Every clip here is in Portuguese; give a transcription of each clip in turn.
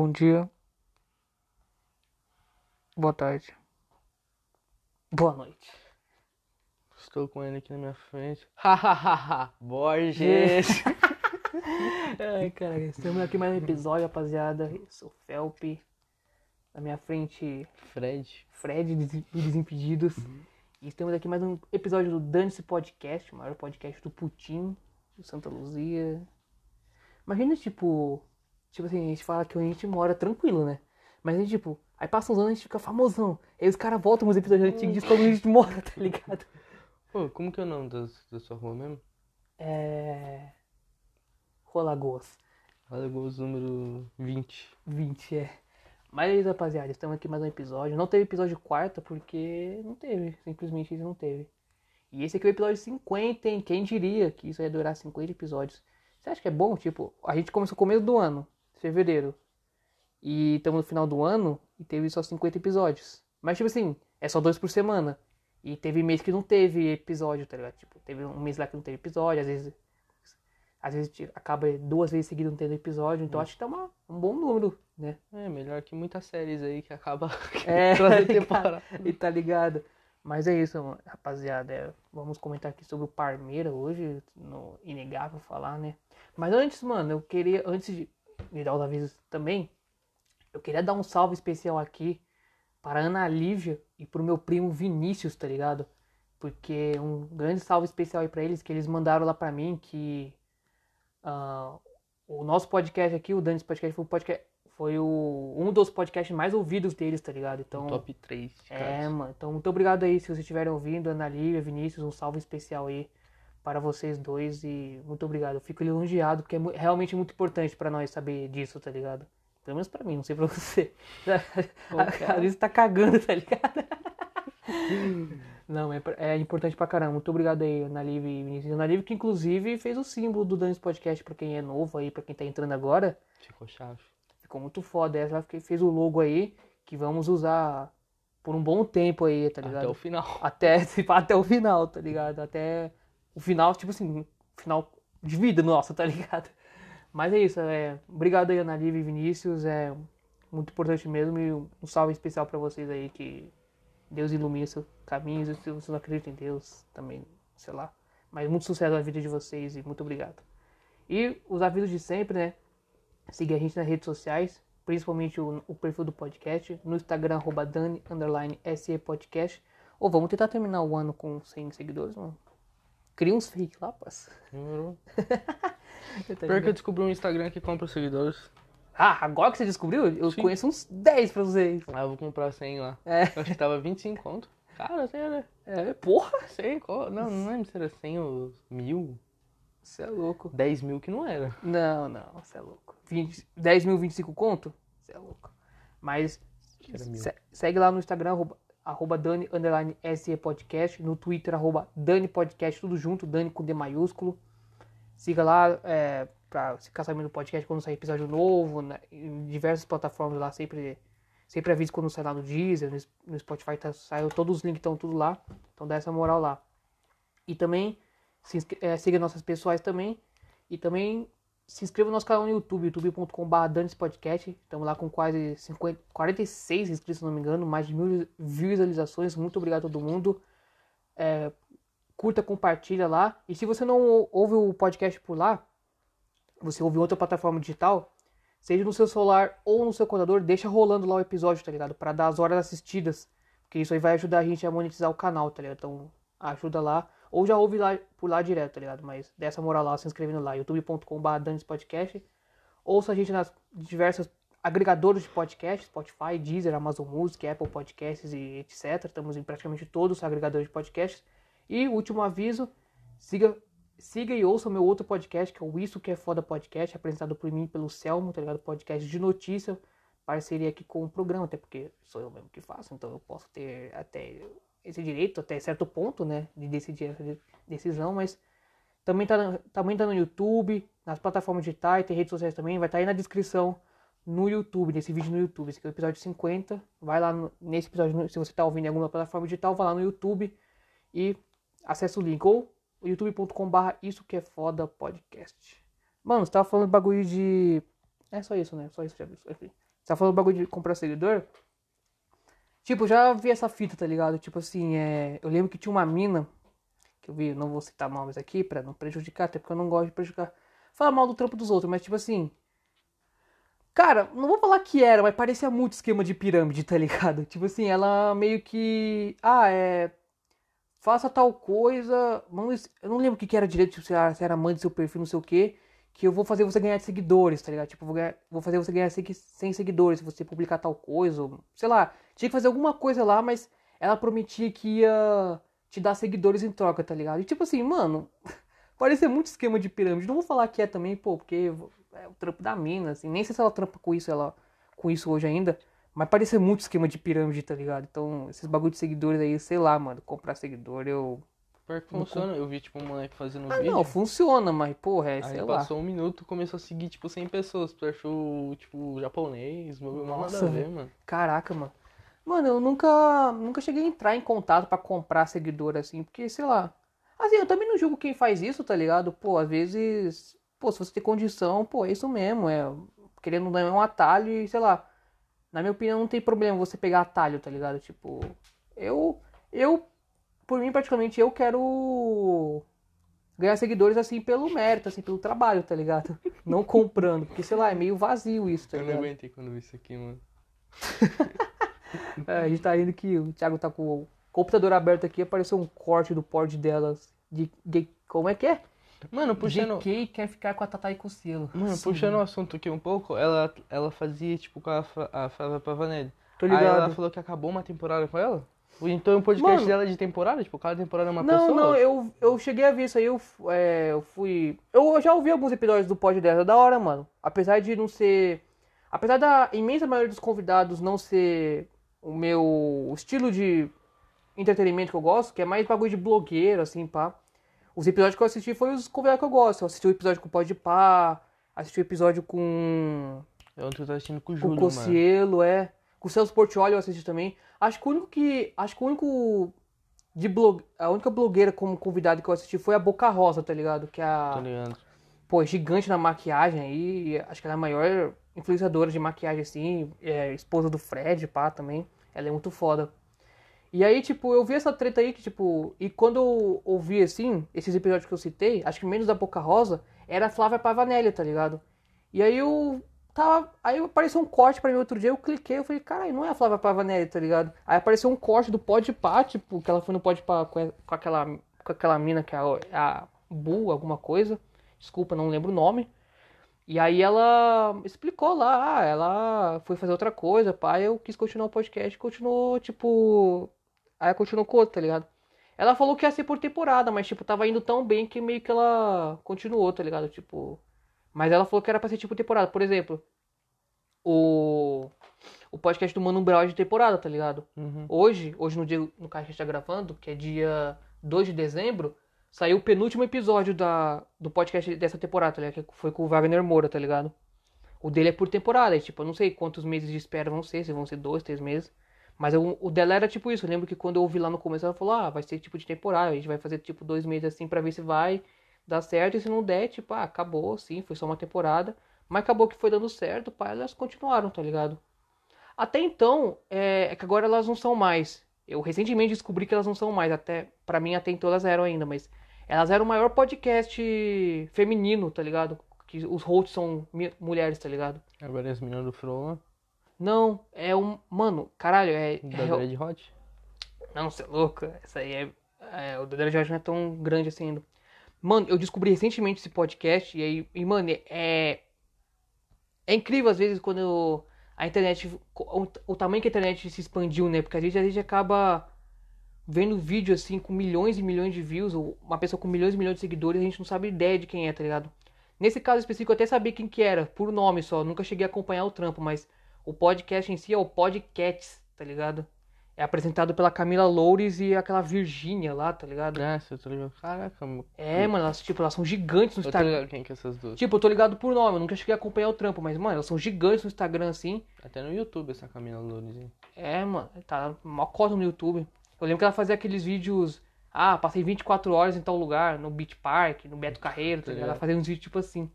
Bom dia. Boa tarde. Boa noite. Estou com ele aqui na minha frente. Hahaha, Borges! Ai, cara, estamos aqui mais um episódio, rapaziada. Eu sou o Felpe. Na minha frente, Fred. Fred do Desimpedidos. E estamos aqui mais um episódio do Dance Podcast, o maior podcast do Putin, do Santa Luzia. Imagina, tipo, tipo assim, a gente fala que a gente mora tranquilo, né? Mas a gente, tipo, aí passa uns anos a gente fica famosão. Aí os caras voltam nos episódios antigos e dizem como a gente mora, tá ligado? Pô, como que é o nome das, da sua rua mesmo? É. Rolagoas. Alagoas número 20. 20, é. Mas rapaziada. Estamos aqui mais um episódio. Não teve episódio quarta porque não teve. Simplesmente não teve. E esse aqui é o episódio 50, hein? Quem diria que isso ia durar 50 episódios? Você acha que é bom? Tipo, a gente começou no começo do ano, fevereiro. E estamos no final do ano e teve só 50 episódios. Mas, tipo assim, é só dois por semana. E teve mês que não teve episódio, tá ligado? Tipo, teve um mês lá que não teve episódio, às vezes. Às vezes acaba duas vezes seguidas não tendo episódio, então acho que tá uma, um bom número, né? É, melhor que muitas séries aí que acaba É, temporada. E tá ligado? Mas é isso, mano. rapaziada. é, vamos comentar aqui sobre o Parmeira hoje, no inegável falar, né? Mas antes, mano, eu queria, antes de, de dar os avisos também, eu queria dar um salve especial aqui para a Ana Lívia e pro meu primo Vinícius, tá ligado? Porque um grande salve especial aí pra eles, que eles mandaram lá pra mim que ah, o nosso podcast aqui, o Danis Podcast, foi o podcast. Foi o, um dos podcasts mais ouvidos deles, tá ligado? Então, Top 3. é, mano. Então, muito obrigado aí se vocês estiverem ouvindo. Ana Lívia, Vinícius, um salve especial aí para vocês dois. E muito obrigado. Eu fico lisonjeado, porque é realmente muito importante pra nós saber disso, tá ligado? Pelo menos pra mim, não sei pra você. Às vezes tá cagando, tá ligado? Não, é, é importante pra caramba. Muito obrigado aí, Ana Lívia e Vinícius. Ana Lívia, que inclusive fez o símbolo do Danis Podcast pra quem é novo aí, pra quem tá entrando agora. Ficou chave. Ficou muito foda. Ela que fez o logo aí, que vamos usar por um bom tempo aí, tá ligado? Até o final. Até, até o final, tá ligado? Até o final, tipo assim, final de vida nossa, tá ligado? Mas é isso, é. Obrigado aí, Ana Lívia e Vinícius. É muito importante mesmo. E um salve especial pra vocês aí, que Deus ilumine seus caminhos. Se você não acredita em Deus, também, sei lá. Mas muito sucesso na vida de vocês e muito obrigado. E os avisos de sempre, né? Seguir a gente nas redes sociais, principalmente o, o perfil do podcast, no Instagram, arroba Dani, underline SE Podcast. Ou vamos tentar terminar o ano com 100 seguidores, mano. Cria uns fake lá, parça. Demorou. Tá Pior que eu descobri um Instagram que compra seguidores. Ah, agora que você descobriu, eu Sim. conheço uns 10 pra vocês. Ah, eu vou comprar 100 lá. É. Eu acho que tava 25 conto. Cara, sei, né? É, porra. 100, qual- não, não lembro se era 100 ou mil. Você é louco. 10 mil que não era. Não, não, você é louco. 20, 10 mil, 25 conto? Você é louco. Mas era segue lá no Instagram, arroba, arroba Dani, underline SE Podcast. No Twitter, arroba Dani Podcast, tudo junto, Dani com D maiúsculo. Siga lá é, pra ficar sabendo do podcast quando sair episódio novo. né, em diversas plataformas lá, sempre, sempre aviso quando sai lá no Deezer, no, Spotify, tá, saiu, todos os links estão tudo lá. Então dá essa moral lá. E também se é, siga nossas pessoais também. E também se inscreva no nosso canal no YouTube, youtube.com.br Danis Podcast. Estamos lá com quase 50, 46 inscritos, se não me engano, mais de mil visualizações. Muito obrigado a todo mundo. É, curta, compartilha lá. E se você não ou- ouve o podcast por lá, você ouve outra plataforma digital, seja no seu celular ou no seu computador, deixa rolando lá o episódio, tá ligado? Pra dar as horas assistidas. Porque isso aí vai ajudar a gente a monetizar o canal, tá ligado? Então ajuda lá. Ou já ouve lá por lá direto, tá ligado? Mas dessa moral lá, se inscrevendo lá, youtube.com.br Podcast. Ouça a gente nas diversas agregadores de podcast, Spotify, Deezer, Amazon Music, Apple Podcasts e etc. Estamos em praticamente todos os agregadores de podcasts. E último aviso, siga, siga e ouça o meu outro podcast, que é o Isso Que É Foda Podcast, apresentado por mim pelo Selmo, tá ligado? Podcast de notícia, parceria aqui com o programa, até porque sou eu mesmo que faço, então eu posso ter até esse direito, até certo ponto, né, de decidir essa de- decisão, mas também tá, também tá no YouTube, nas plataformas digitais, tem redes sociais também, vai estar aí na descrição no YouTube, nesse vídeo no YouTube. Esse aqui é o episódio 50. Vai lá no- nesse episódio, se você tá ouvindo em alguma plataforma digital, vai lá no YouTube e acessa o link. Ou youtube.com/barra isso que é foda podcast. Mano, você tava falando bagulho de. É só isso, né? Só isso já. Enfim. tá falando bagulho de comprar seguidor? Tipo, já vi essa fita, tá ligado? Tipo assim, é... eu lembro que tinha uma mina que eu vi, não vou citar nomes aqui pra não prejudicar, até porque eu não gosto de prejudicar. Falar mal do trampo dos outros, mas tipo assim. Cara, não vou falar que era, mas parecia muito esquema de pirâmide, tá ligado? Tipo assim, ela meio que. Ah, é. Faça tal coisa. Eu não lembro o que, que era direito, tipo, se era mãe do seu perfil, não sei o que. Que eu vou fazer você ganhar seguidores, tá ligado? Tipo, vou, ganhar, vou fazer você ganhar 100 seguidores se você publicar tal coisa. Ou, sei lá, tinha que fazer alguma coisa lá, mas ela prometia que ia te dar seguidores em troca, tá ligado? E tipo assim, mano, parecia muito esquema de pirâmide. Não vou falar que é também, pô, porque é o trampo da mina, assim. Nem sei se ela trampa com isso, ela com isso hoje ainda. Mas parecia muito esquema de pirâmide, tá ligado? Então, esses bagulho de seguidores aí, sei lá, mano, comprar seguidor, eu. Pior que funciona, eu vi, tipo, um moleque fazendo ah, vídeo. Não, funciona, mas, porra, é, aí sei lá. passou um minuto começou a seguir, tipo, 100 pessoas. Tu achou, tipo, japonês, nada a ver, mano. Caraca, mano. Mano, eu nunca, nunca cheguei a entrar em contato para comprar seguidor, assim, porque, sei lá. Assim, eu também não julgo quem faz isso, tá ligado? Pô, às vezes, pô, se você tem condição, pô, é isso mesmo, é querendo dar um atalho e, sei lá. Na minha opinião, não tem problema você pegar atalho, tá ligado? Tipo, eu, eu, por mim, praticamente, eu quero ganhar seguidores, assim, pelo mérito, assim, pelo trabalho, tá ligado? Não comprando, porque, sei lá, é meio vazio isso, tá ligado? Eu não aguentei quando vi isso aqui, mano. é, a gente tá rindo que o Thiago tá com o computador aberto aqui, apareceu um corte do port delas. De, de como é que é? Mano, puxando. GK quer ficar com a Tatá e com o selo. Mano, Sim. puxando o assunto aqui um pouco, ela, ela fazia, tipo, com a, a Flávia Pavanelli. Tô ligado. Aí ela falou que acabou uma temporada com ela? Então o podcast Mano, dela é de temporada? Tipo, cada temporada é uma não, pessoa? Não, não, eu, eu cheguei a ver isso aí, eu, é, eu fui. Eu já ouvi alguns episódios do pod dela, é da hora, mano. Apesar de não ser. Apesar da imensa maioria dos convidados não ser o meu estilo de entretenimento que eu gosto, que é mais bagulho de blogueiro, assim, pá. Os episódios que eu assisti foram os convidados que eu gosto. Eu assisti o episódio com o Pode Pá, assisti o episódio com. Eu tô assistindo com o Júlio, Com o Cocielo, é. Com o Celso Portioli eu assisti também. Acho que o único que. Acho que o único. De blog, a única blogueira como convidado que eu assisti foi a Boca Rosa, tá ligado? Que é a. Tô ligado. Pô, gigante na maquiagem aí. Acho que ela é a maior influenciadora de maquiagem, assim. É esposa do Fred, pá, também. Ela é muito foda. E aí, tipo, eu vi essa treta aí que, tipo, e quando eu ouvi, assim, esses episódios que eu citei, acho que menos da Boca Rosa, era a Flávia Pavanelli, tá ligado? E aí eu tava. Aí apareceu um corte pra mim outro dia, eu cliquei, eu falei, caralho, não é a Flávia Pavanelli, tá ligado? Aí apareceu um corte do Pode Pá, tipo, que ela foi no Pode com, com, aquela, com aquela mina que é a, a Bu, alguma coisa. Desculpa, não lembro o nome. E aí ela explicou lá, ah, ela foi fazer outra coisa, pai, eu quis continuar o podcast, continuou, tipo, Aí continuou com outro, tá ligado? Ela falou que ia ser por temporada, mas, tipo, tava indo tão bem que meio que ela continuou, tá ligado? Tipo. Mas ela falou que era pra ser tipo temporada. Por exemplo, o. O podcast do Mano Brown é de temporada, tá ligado? Uhum. Hoje, hoje no dia no que a gente tá gravando, que é dia 2 de dezembro, saiu o penúltimo episódio da, do podcast dessa temporada, tá ligado? Que foi com o Wagner Moura, tá ligado? O dele é por temporada, e, tipo, eu não sei quantos meses de espera vão ser, se vão ser dois, três meses. Mas eu, o dela era tipo isso. Eu lembro que quando eu ouvi lá no começo, ela falou: ah, vai ser tipo de temporada. A gente vai fazer tipo dois meses assim pra ver se vai dar certo. E se não der, tipo, ah, acabou, sim, foi só uma temporada. Mas acabou que foi dando certo, pá, elas continuaram, tá ligado? Até então, é, é, que agora elas não são mais. Eu recentemente descobri que elas não são mais. Até, para mim, até então elas eram ainda, mas elas eram o maior podcast feminino, tá ligado? Que os hosts são mulheres, tá ligado? Agora as meninas do Frolan. Não, é um. Mano, caralho, é. Da é, Dread Hot? Não, você é louco. Essa aí é. é o Dread Hot não é tão grande assim ainda. Mano, eu descobri recentemente esse podcast e aí. E, mano, é. É incrível às vezes quando a internet. O, o, tamanho que a internet se expandiu, né? Porque a gente, a gente acaba vendo vídeo assim com milhões e milhões de views, ou uma pessoa com milhões e milhões de seguidores, a gente não sabe ideia de quem é, tá ligado? Nesse caso específico eu até sabia quem que era, por nome só, nunca cheguei a acompanhar o trampo, mas o podcast em si é o Podcasts, tá ligado? É apresentado pela Camila Loures e aquela Virgínia lá, tá ligado? É, você tá ligado? Caraca, mano. É, mano, elas, tipo, elas são gigantes no Instagram. Eu tô ligado quem que é essas duas. Tipo, eu tô ligado por nome, eu nunca cheguei a acompanhar o trampo, mas, mano, elas são gigantes no Instagram, assim. Até no YouTube essa Camila Loures, hein? É, mano, tá mó cota no YouTube. Eu lembro que ela fazia aqueles vídeos. Ah, passei 24 horas em tal lugar, no Beach Park, no Beto Carreiro, tá ligado? Ela fazia uns vídeos tipo assim.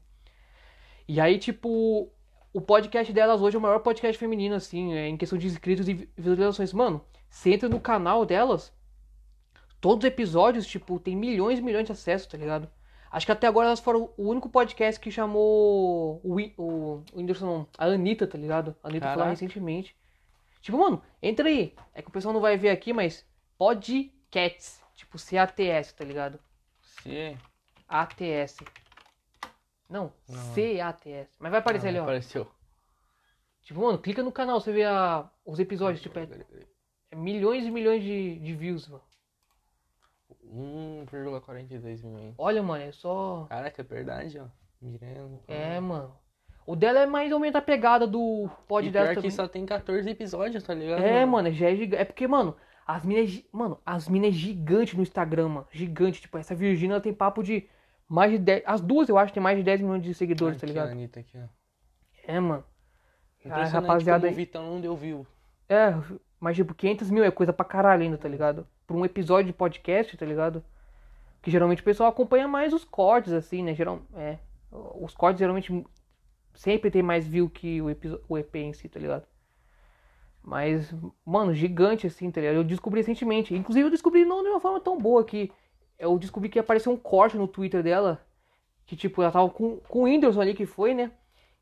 E aí, tipo, o podcast delas hoje é o maior podcast feminino, assim, é, em questão de inscritos e visualizações. Mano, você entra no canal delas, todos os episódios, tipo, tem milhões e milhões de acessos, tá ligado? Acho que até agora elas foram o único podcast que chamou o, o, o Whindersson, não, a Anitta, tá ligado? A Anitta foi lá recentemente. Tipo, mano, entra aí. É que o pessoal não vai ver aqui, mas Podcats, tipo C-A-T-S, tá ligado? Se... A-T-S. Não, Não. C-A-T-S. Mas vai aparecer ali, ó. Apareceu. Tipo, mano, clica no canal, você vê a, os episódios, tipo, é milhões e milhões de, de views, mano. 1,42 milhões. Olha, mano, é só. Caraca, é verdade, ó. Mirando. É, mano. O dela é mais ou menos a pegada do pod E dela pior também. que só tem 14 episódios, tá ligado? É, mano, já é gigante. É porque, mano, as minas. é Mano, as minas é gigante no Instagram, mano. Gigante. Tipo, essa Virgínia tem papo de mais de 10. As duas, eu acho, tem mais de 10 milhões de seguidores, tá Aqui, ligado? A Anitta aqui, ó. É, mano. A rapaziada como o Vitão não deu view. É, mas tipo, 500 mil é coisa pra caralho ainda, tá ligado? Pra um episódio de podcast, tá ligado? Que geralmente o pessoal acompanha mais os cortes, assim, né? Geral, é, os cortes geralmente sempre tem mais view que o, o EP em si, tá ligado? Mas, mano, gigante assim, tá ligado? Eu descobri recentemente. Inclusive eu descobri não de uma forma tão boa que eu descobri que apareceu um corte no Twitter dela. Que tipo, ela tava com, com o Whindersson ali que foi, né?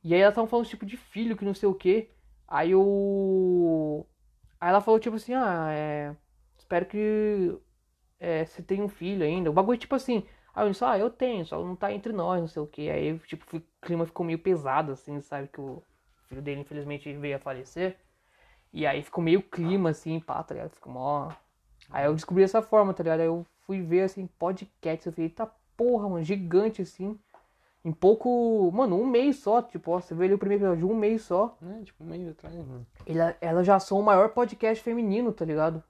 E aí ela tava falando tipo de filho, que não sei o que. Aí o. Aí ela falou tipo assim, ah, é. Espero que é, você tenha um filho ainda. O bagulho tipo assim. Aí eu disse, ah, eu tenho, só não tá entre nós, não sei o que. Aí, tipo, o clima ficou meio pesado, assim, sabe? Que o filho dele, infelizmente, veio a falecer. E aí ficou meio clima, assim, pá, tá ligado? Ficou mó. Aí eu descobri dessa forma, tá ligado? Aí eu fui ver, assim, podcast. Eu falei, eita porra, mano, gigante, assim. Em pouco. Mano, um mês só, tipo, ó, você vê ali o primeiro episódio, um mês só. Né? Tipo, um mês atrás, mano. Ela, ela já são o maior podcast feminino, tá ligado?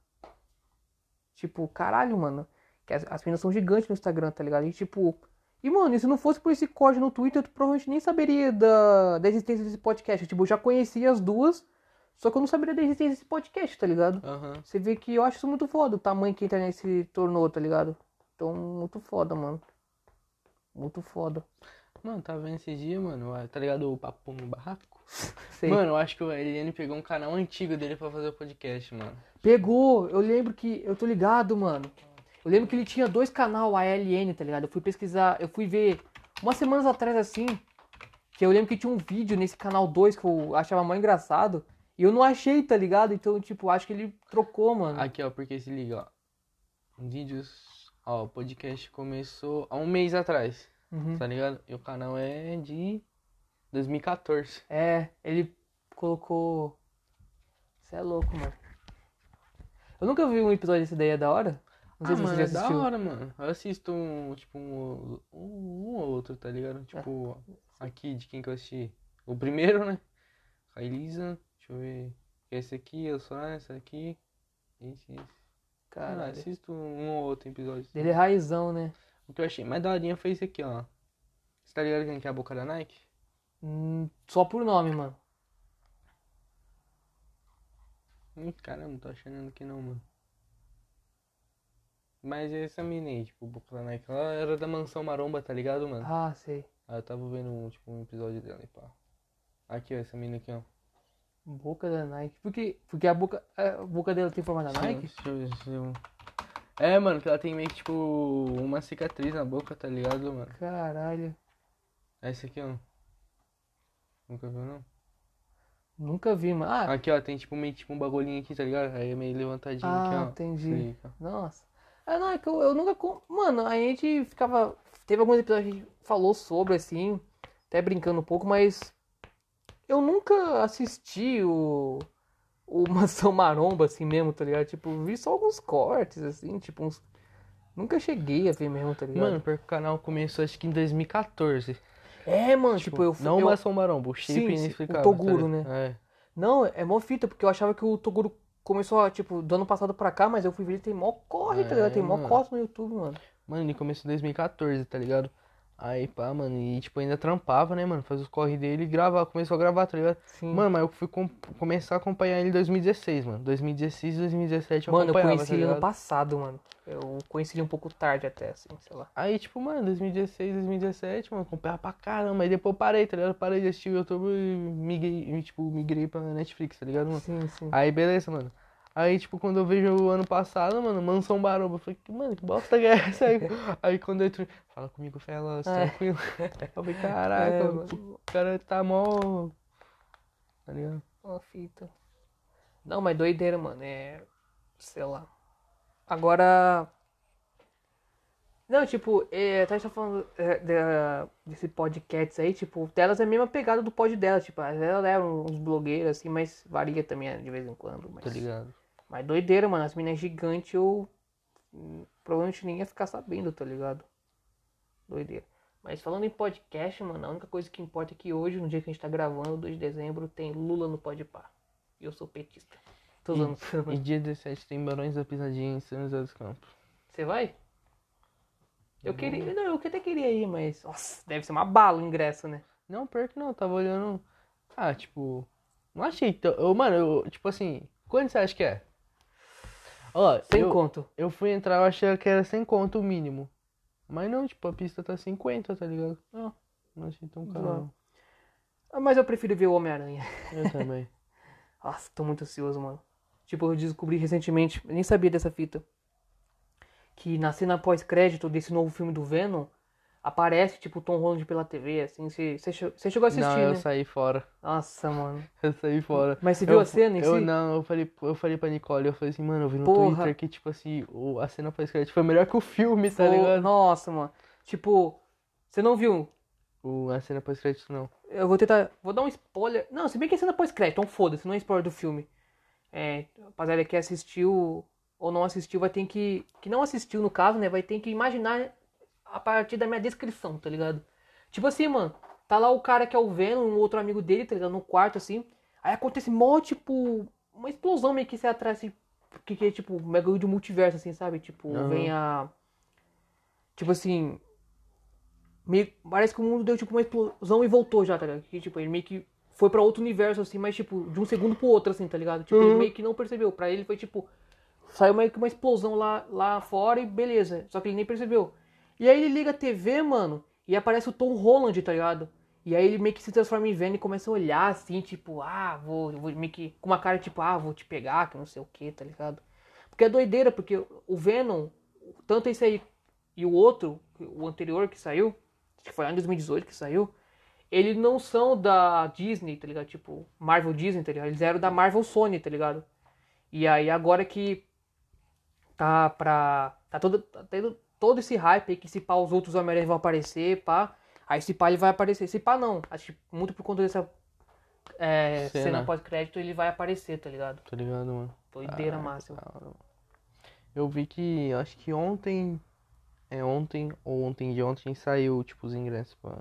Tipo, caralho, mano. Que as, as meninas são gigantes no Instagram, tá ligado? E tipo. E, mano, e se não fosse por esse corte no Twitter, eu provavelmente nem saberia da, da existência desse podcast. Tipo, eu já conhecia as duas, só que eu não saberia da existência desse podcast, tá ligado? Aham. Você vê que eu acho isso muito foda, o tamanho que a internet se tornou, tá ligado? Então, muito foda, mano. Muito foda. Mano, tá vendo esses dias, mano? Tá ligado o Papo no Barraco? Sei. Mano, eu acho que o Eliane pegou um canal antigo dele pra fazer o podcast, mano. Pegou, eu lembro que. Eu tô ligado, mano. Eu lembro que ele tinha dois canal ALN, tá ligado? Eu fui pesquisar, eu fui ver umas semanas atrás assim. Que eu lembro que tinha um vídeo nesse canal 2 que eu achava mais engraçado. E eu não achei, tá ligado? Então, tipo, acho que ele trocou, mano. Aqui, ó, porque se liga, ó. Vídeos. Ó, o podcast começou há um mês atrás, Uhum. tá ligado? E o canal é de 2014. É, ele colocou. Você é louco, mano. Eu nunca vi um episódio desse daí, é da hora? Não sei ah, se mano, você é já da assistiu. hora, mano. Eu assisto um, tipo, um, um, ou outro, tá ligado? Tipo, aqui, de quem que eu assisti. O primeiro, né? A Elisa, deixa eu ver. Esse aqui, eu sou esse aqui. Esse, esse. Cara, Caralho. assisto um ou outro episódio. Dele é raizão, né? O que eu achei mais daorinha foi esse aqui, ó. Você tá ligado quem que é a boca da Nike? Hum, só por nome, mano. Hum, caramba, não tô achando aqui não, mano. Mas essa mina aí, tipo, boca da Nike, ela era da mansão maromba, tá ligado, mano? Ah, sei. Aí eu tava vendo, um, tipo, um episódio dela e pá. Aqui, ó, essa mina aqui, ó. Boca da Nike. Porque, porque a boca, a boca dela tem forma da Nike? Ver se eu... É, mano, que ela tem meio que, tipo, uma cicatriz na boca, tá ligado, mano? Caralho. Essa aqui, ó. Nunca viu, não? Nunca vi, mano. Ah, Aqui, ó, tem, tipo, meio, tipo, um bagulhinho aqui, tá ligado? Aí é meio levantadinho aqui, ah ó. entendi. Aí, ó. Nossa. É, não, é que eu, eu nunca. com- Mano, a gente ficava. Teve alguns episódios que a gente falou sobre, assim, até brincando um pouco, mas. Eu nunca assisti o. O Mansão Maromba, assim mesmo, tá ligado? Tipo, vi só alguns cortes, assim, tipo, uns. Nunca cheguei a ver mesmo, tá ligado? Mano, porque o canal começou acho que em 2014. é, mano, tipo, eu Não eu, o Maçom Maromba, o Sim, Shape sim, o inexplicável. Toguro, tá né? É. Não, é mó fita, porque eu achava que o Toguro começou, tipo, do ano passado pra cá, mas eu fui ver ele tem mó corre, tá ligado? Tem mó É, corte no YouTube, mano. Mano, ele começou em 2014, tá ligado? Aí, pá, mano, e tipo, ainda trampava, né, mano? Fazia os corre dele e gravava, começou a gravar, tá ligado? Sim. Mano, mas eu fui com- começar a acompanhar ele em 2016, mano. 2016, 2017 eu Mano, eu conheci tá ele ano passado, mano. Eu conheci ele um pouco tarde até, assim, sei lá. Aí, tipo, mano, 2016, 2017, mano, acompanhava pra caramba. Aí depois eu parei, tá ligado? Eu parei de assistir o YouTube e migrei, tipo, migrei pra Netflix, tá ligado, mano? Sim, sim. Aí, beleza, mano. Aí, tipo, quando eu vejo o ano passado, mano, Mansão Baromba, eu falei, mano, que bosta que é essa aí? aí quando eu entro, fala comigo, Felas, É. tranquilo. Eu falei, caraca, É, mano, o cara tá mó... Tá ligado? Uma fita. Não, mas doideira, mano. É. Sei lá. Agora. Não, tipo, é, tá, a gente tá falando é, da- desse podcast aí, tipo, delas é a mesma pegada do pod delas, tipo, elas eram uns blogueiros, assim, mas varia também de vez em quando. Mas, Tá ligado? Mas doideira, mano, as minas gigantes eu provavelmente nem ia ficar sabendo, tá ligado? Doideira. Mas falando em podcast, mano, a única coisa que importa é que hoje, no dia que a gente tá gravando, 2 de dezembro, tem Lula no Podpah. E eu sou petista. Tô usando. E dia 17 tem Barões da Pisadinha em São José dos Campos. Você vai? Eu queria. Não, eu até queria ir, mas. Nossa, deve ser uma bala o ingresso, né? Não, pior que não, eu tava olhando. Ah, tipo. Não achei tão. eu- Mano, eu, tipo assim. Quanto você acha que é? Ó, Sem eu, conto. eu fui entrar, eu achei que era sem conto o mínimo. Mas não, tipo, a pista tá 50, tá ligado? Ah. Não achei tão caro. Não. não. Ah, Mas eu prefiro ver o Homem-Aranha. Eu também. Nossa, tô muito ansioso, mano. Tipo, eu descobri recentemente, nem sabia dessa fita. Que na cena pós-crédito desse novo filme do Venom, aparece, tipo, o Tom Holland pela TV, assim. Você você che- você chegou a assistir, não, eu né? saí fora. Nossa, mano. Eu saí fora. Mas você viu eu, a cena em eu, si? Não, eu falei, eu falei pra Nicole, eu falei assim, mano, eu vi no Porra. Twitter que, tipo assim, o, a cena pós-crédito foi melhor que o filme, tá Pô, ligado? Nossa, mano. Tipo, você não viu? O, a cena pós-crédito não. Eu vou tentar. Vou dar um spoiler. Não, se bem que é cena pós-crédito, então foda-se, não é spoiler do filme. É, rapaziada que assistiu ou não assistiu vai ter que. Que não assistiu, no caso, né? Vai ter que imaginar a partir da minha descrição, tá ligado? Tipo assim, mano, tá lá o cara que é o Venom, um outro amigo dele, tá ligado? No quarto, assim. Aí acontece mó, tipo, uma explosão meio que se atrás, assim, que, que é tipo, mega de multiverso, assim, sabe? Tipo, Aham. vem a. Tipo assim. Meio, parece que o mundo deu tipo uma explosão e voltou já, tá ligado? Que, tipo, ele meio que foi pra outro universo, assim, mas tipo, de um segundo pro outro, assim, tá ligado? Tipo, ele Uhum. meio que não percebeu. Pra ele foi tipo. Saiu meio que uma explosão lá, lá fora e beleza. Só que ele nem percebeu. E aí ele liga a TV, mano, e aparece o Tom Holland, tá ligado? E aí ele meio que se transforma em Venom e começa a olhar assim, tipo, ah, vou, vou meio que. Com uma cara tipo, ah, vou te pegar, que não sei o que, tá ligado? Porque é doideira, porque o Venom, tanto esse aí e o outro, o anterior que saiu, que foi lá em 2018 que saiu, eles não são da Disney, tá ligado? Tipo, Marvel Disney, tá ligado? Eles eram da Marvel Sony, tá ligado? E aí agora que tá pra. Tá todo, tá todo esse hype aí que se pá os outros Homem-Aranha vão aparecer, pá. Aí se pá ele vai aparecer. Se pá não. Acho que muito por conta dessa é, Cena. cena pós-crédito ele vai aparecer, tá ligado? Tá ligado, mano? Doideira Ah, máxima. Eu vi que, acho que ontem, é ontem ou ontem de ontem saiu, tipo, os ingressos pra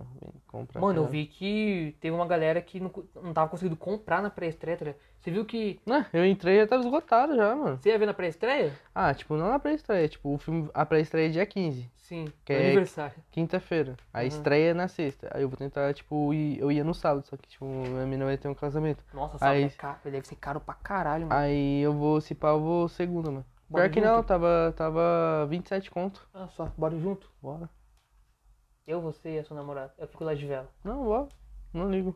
comprar. Mano, eu vi que teve uma galera que não, não tava conseguindo comprar na pré-estreia, tá ligado? Você viu que. Ah, eu entrei e já tava esgotado já, mano. Você ia ver na pré-estreia? Ah, tipo, não na pré-estreia, tipo, o filme, a pré-estreia é dia 15, Sim, Que é- aniversário. quinta-feira. A Uhum. estreia é na sexta. Aí eu vou tentar, tipo, ir, eu ia no sábado, só que, tipo, minha menina vai ter um casamento. Nossa, sabe, Aí- é caro, deve ser caro pra caralho, mano. Aí eu vou, se pá, eu vou segunda, mano. Bora Pior que junto? não, tava, tava 27 conto. Ah, só, bora junto? Bora. Eu, você e a sua namorada. Eu fico lá de vela. Não, bora. Não ligo.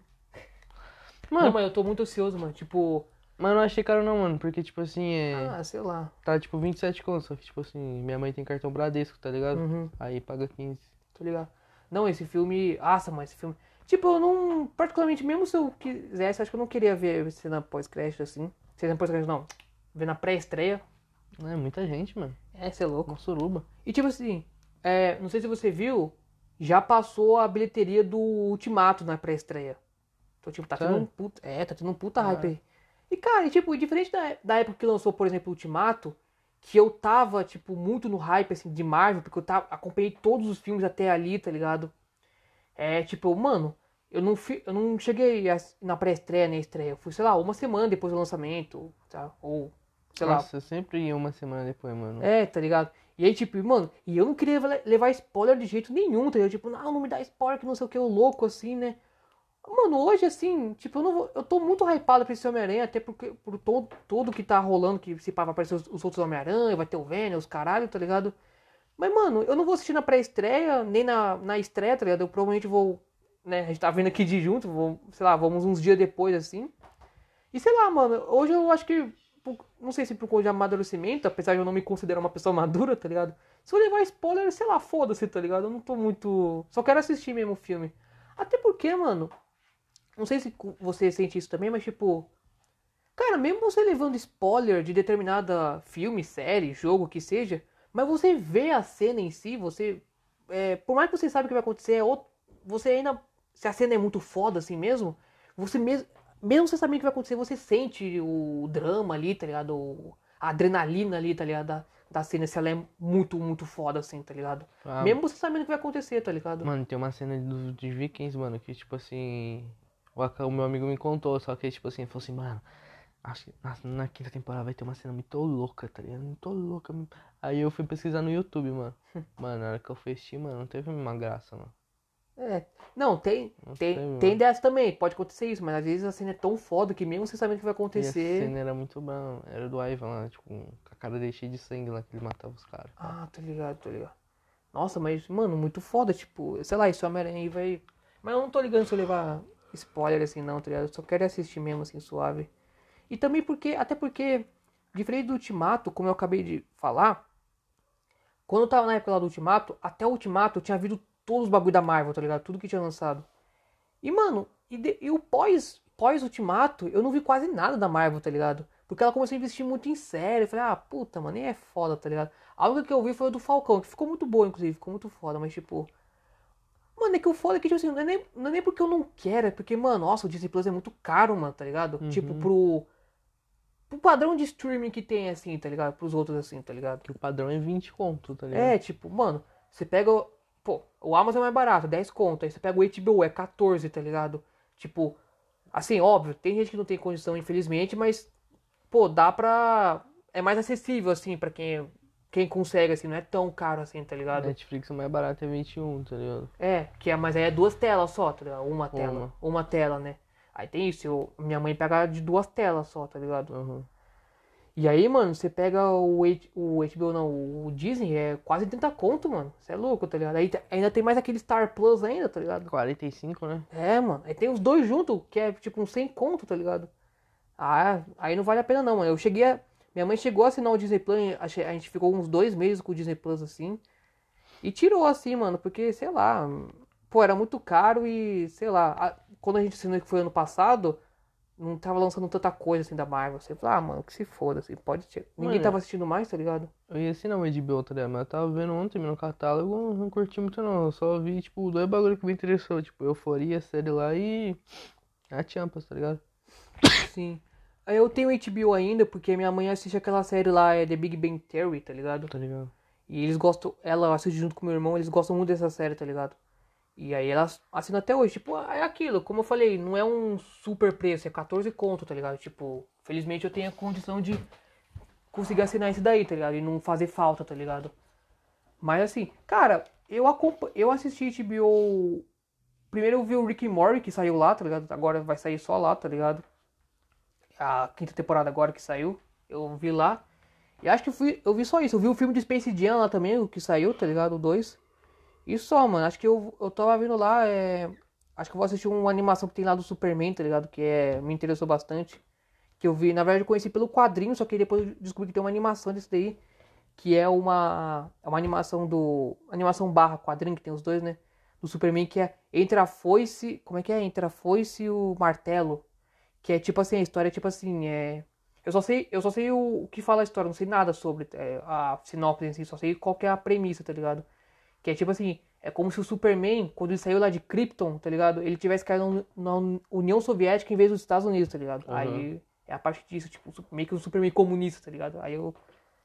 Não, Mano, mas eu tô muito ansioso, mano. Tipo, mas não achei caro não, mano. Porque, tipo assim, é. ah, sei lá. Tá tipo 27 conto, só que tipo assim, minha mãe tem cartão Bradesco, tá ligado? Uhum, Aí paga 15. tô ligado. Não, esse filme. Nossa, mas esse filme. Tipo, eu não. Particularmente, mesmo se eu quisesse, acho que eu não queria ver cena pós-crédito assim. Cena pós-crédito, não. Ver na pré-estreia. É muita gente, mano. É, você é louco. Uma suruba. E tipo assim, é, não sei se você viu, já passou a bilheteria do Ultimato na pré-estreia. Então, tipo, tá tendo um puta. É, tá tendo um puta Ah. hype aí. E, cara, e, tipo, diferente da, da época que lançou, por exemplo, o Ultimato, que eu tava, tipo, muito no hype, assim, de Marvel, porque eu tava, acompanhei todos os filmes até ali, tá ligado? É, tipo, mano, eu não, fi, eu não cheguei a- na pré-estreia, nem estreia. Eu fui, sei lá, uma semana depois do lançamento, tá? Ou, sei lá, Nossa, eu sempre ia uma semana depois, mano. é, tá ligado? E aí, tipo, mano, e eu não queria le- levar spoiler de jeito nenhum, tá ligado? Tipo, não, não me dá spoiler, que não sei o que, o louco, assim, né? Mano, hoje, assim, tipo, eu, não vou, eu tô muito hypado pra esse Homem-Aranha, até porque por todo, tudo que tá rolando, que se pá, vai aparecer os, os outros Homem-Aranha, vai ter o Venom, os caralho, tá ligado? Mas, mano, eu não vou assistir na pré-estreia, nem na, na estreia, tá ligado? Eu provavelmente vou, né, a gente tá vendo aqui de junto, vou, sei lá, vamos uns dias depois, assim. E sei lá, mano, hoje eu acho que, por- não sei se por conta de amadurecimento, apesar de eu não me considerar uma pessoa madura, tá ligado? Se eu levar spoiler, sei lá, foda-se, tá ligado? Eu não tô muito. Só quero assistir mesmo o filme. Até porque, mano. Não sei se você sente isso também, mas tipo. Cara, mesmo você levando spoiler de determinada filme, série, jogo, que seja, mas você vê a cena em si, você. é, por mais que você saiba o que vai acontecer, é você ainda. Se a cena é muito foda assim mesmo, você mesmo. Mesmo você sabendo o que vai acontecer, você sente o drama ali, tá ligado? A adrenalina ali, tá ligado? Da, da cena, se ela é muito, muito foda assim, tá ligado? Ah, Mesmo você sabendo o que vai acontecer, tá ligado? Mano, tem uma cena dos, dos Vikings, mano, que tipo assim. O, meu amigo me contou, só que tipo assim, ele falou assim, mano, acho que na, na quinta temporada vai ter uma cena muito louca, tá ligado? Muito louca. Aí eu fui pesquisar no YouTube, mano. Mano, na hora que eu fui assistir, mano, não teve uma graça, mano. É. Não, tem, tem, tem dessa também, pode acontecer isso, mas às vezes a cena é tão foda que mesmo você sabendo o que vai E a acontecer. cena era muito brava. Era do Ivan lá, tipo, com a cara dele cheia de sangue lá, que ele matava os caras. Ah, tá ligado, tá ligado. Nossa, mas, mano, muito foda, tipo, sei lá, esse Homem-Aranha aí vai. Mas eu não tô ligando se eu levar spoiler assim, não, tá ligado? Eu só quero assistir mesmo, assim, suave. E também porque, até porque, diferente do Ultimato, como eu acabei de falar, quando eu tava na época lá do Ultimato, até o Ultimato eu tinha visto todos os bagulho da Marvel, tá ligado? Tudo que tinha lançado. E, mano, e, de- e o pós, pós-Ultimato, eu não vi quase nada da Marvel, tá ligado? Porque ela começou a investir muito em série. Eu falei, ah, puta, mano, nem é foda, tá ligado? A única que eu vi foi o do Falcão, que ficou muito boa, inclusive, ficou muito foda, mas tipo. Mano, é que o foda é que, tipo assim, não é, nem, não é nem porque eu não quero, é porque, mano, nossa, o Disney Plus é muito caro, mano, tá ligado? Tipo, pro. Pro padrão de streaming que tem, assim, tá ligado? Pros outros, assim, tá ligado? Que o padrão é 20 conto, tá ligado? É, tipo, mano, você pega. Pô, o Amazon é mais barato, 10 conto. Aí você pega o HBO, é 14, tá ligado? Tipo, assim, óbvio, tem gente que não tem condição, infelizmente, mas, pô, dá pra. É mais acessível, assim, pra quem, quem consegue, assim, não é tão caro assim, tá ligado? Netflix o mais barato é 21, tá ligado? É, que é, mas aí é duas telas só, tá ligado? Uma tela. Uma. Uma tela, né? Aí tem isso, eu- minha mãe pega de duas telas só, tá ligado? Uhum. E aí, mano, você pega o, H- o HBO, não, o Disney, é quase 30 conto, mano. Você é louco, tá ligado? Aí ainda tem mais aquele Star Plus ainda, tá ligado? 45, né? É, mano. Aí tem os dois juntos, que é tipo uns 100 conto, tá ligado? Ah, aí não vale a pena não, mano. Eu cheguei a... Minha mãe chegou a assinar o Disney Plus, a gente ficou uns dois meses com o Disney Plus, assim. E tirou, assim, mano, porque, sei lá... Pô, era muito caro e, sei lá... a- Quando a gente assinou que foi ano passado... Não tava lançando tanta coisa, assim, da Marvel. Você fala, ah, mano, que se foda, assim, pode tirar. Ninguém Mano, tava assistindo mais, tá ligado? Eu ia assinar o HBO, tá ligado? Mas eu tava vendo ontem no catálogo, não curti muito não. Eu só vi, tipo, dois bagulho que me interessou. Tipo, Euforia, série lá e... A Champions, tá ligado? Sim. Eu tenho HBO ainda, porque minha mãe assiste aquela série lá, é The Big Bang Theory, tá ligado? Tá ligado? E eles gostam, ela assiste junto com meu irmão, eles gostam muito dessa série, tá ligado? E aí elas assinam até hoje. Tipo, é aquilo, como eu falei, não é um super preço, é 14 conto, tá ligado? Tipo, felizmente eu tenho a condição de conseguir assinar esse daí, tá ligado? E não fazer falta, tá ligado? Mas assim, cara, eu eu assisti HBO. Primeiro eu vi o Rick and Morty que saiu lá, tá ligado? Agora vai sair só lá, tá ligado? A quinta temporada agora que saiu. Eu vi lá. E acho que fui, eu vi só isso. Eu vi o filme de Space Jam lá também, o que saiu, tá ligado? O 2. E só, mano. Acho que eu, eu tava vendo lá. É... Acho que eu vou assistir uma animação que tem lá do Superman, tá ligado? Que é, me interessou bastante. Que eu vi, na verdade, eu conheci pelo quadrinho, só que depois descobri que tem uma animação desse daí. Que é uma, é uma animação do. Animação barra quadrinho, que tem os dois, né? Do Superman, que é Entre a Foice. Como é que é? Entre a Foice e o Martelo. Que é tipo assim, a história é tipo assim, é. Eu só sei, eu só sei o, o que fala a história, não sei nada sobre é, a sinopse em si, só sei qual é a premissa, tá ligado? Que é tipo assim, é como se o Superman, quando ele saiu lá de Krypton, tá ligado? Ele tivesse caído na União Soviética em vez dos Estados Unidos, tá ligado? Uhum. Aí é a parte disso, tipo, meio que um Superman comunista, tá ligado? Aí eu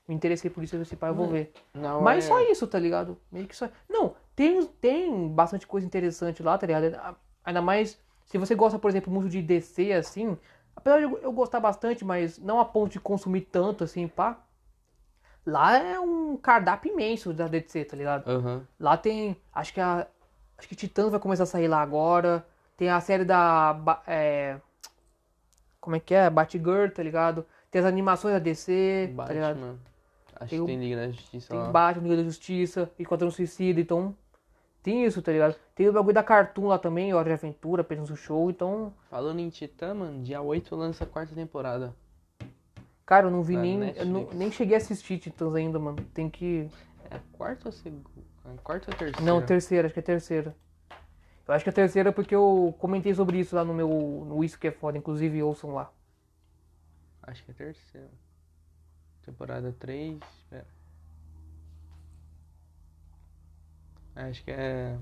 me interessei por isso, esse pai eu vou ver. Não, Mas é... só isso, tá ligado? Meio que só. Não, tem, tem bastante coisa interessante lá, tá ligado? Ainda mais se você gosta, por exemplo, muito de DC, assim. Apesar de eu- eu gostar bastante, mas não a ponto de consumir tanto, assim, pá. Lá é um cardápio imenso da DC, tá ligado? Aham. Lá tem. Acho que a. Acho que Titãs vai começar a sair lá agora. Tem a série da. É, como é que é? Batgirl, tá ligado? Tem as animações da DC, tá ligado? Batman. Acho Tem que o- tem Liga da Justiça Tem lá. Batman, Liga da Justiça, Enquanto Suicida, então. Tem isso, tá ligado? Tem o bagulho da Cartoon lá também, Hora de Aventura, apenas um show, então. Falando em Titã, mano, dia 8 lança a quarta temporada. Cara, eu não vi Da nem. Eu não- nem cheguei a assistir Titãs ainda, mano. Tem que. É a quarta ou segunda? Quarta ou terceira? Não, terceira, acho que é terceira. Eu acho que é terceira porque eu comentei sobre isso lá no meu. No Isso que é foda, inclusive ouçam lá. Acho que é terceira. Temporada 3. Espera. Acho que é.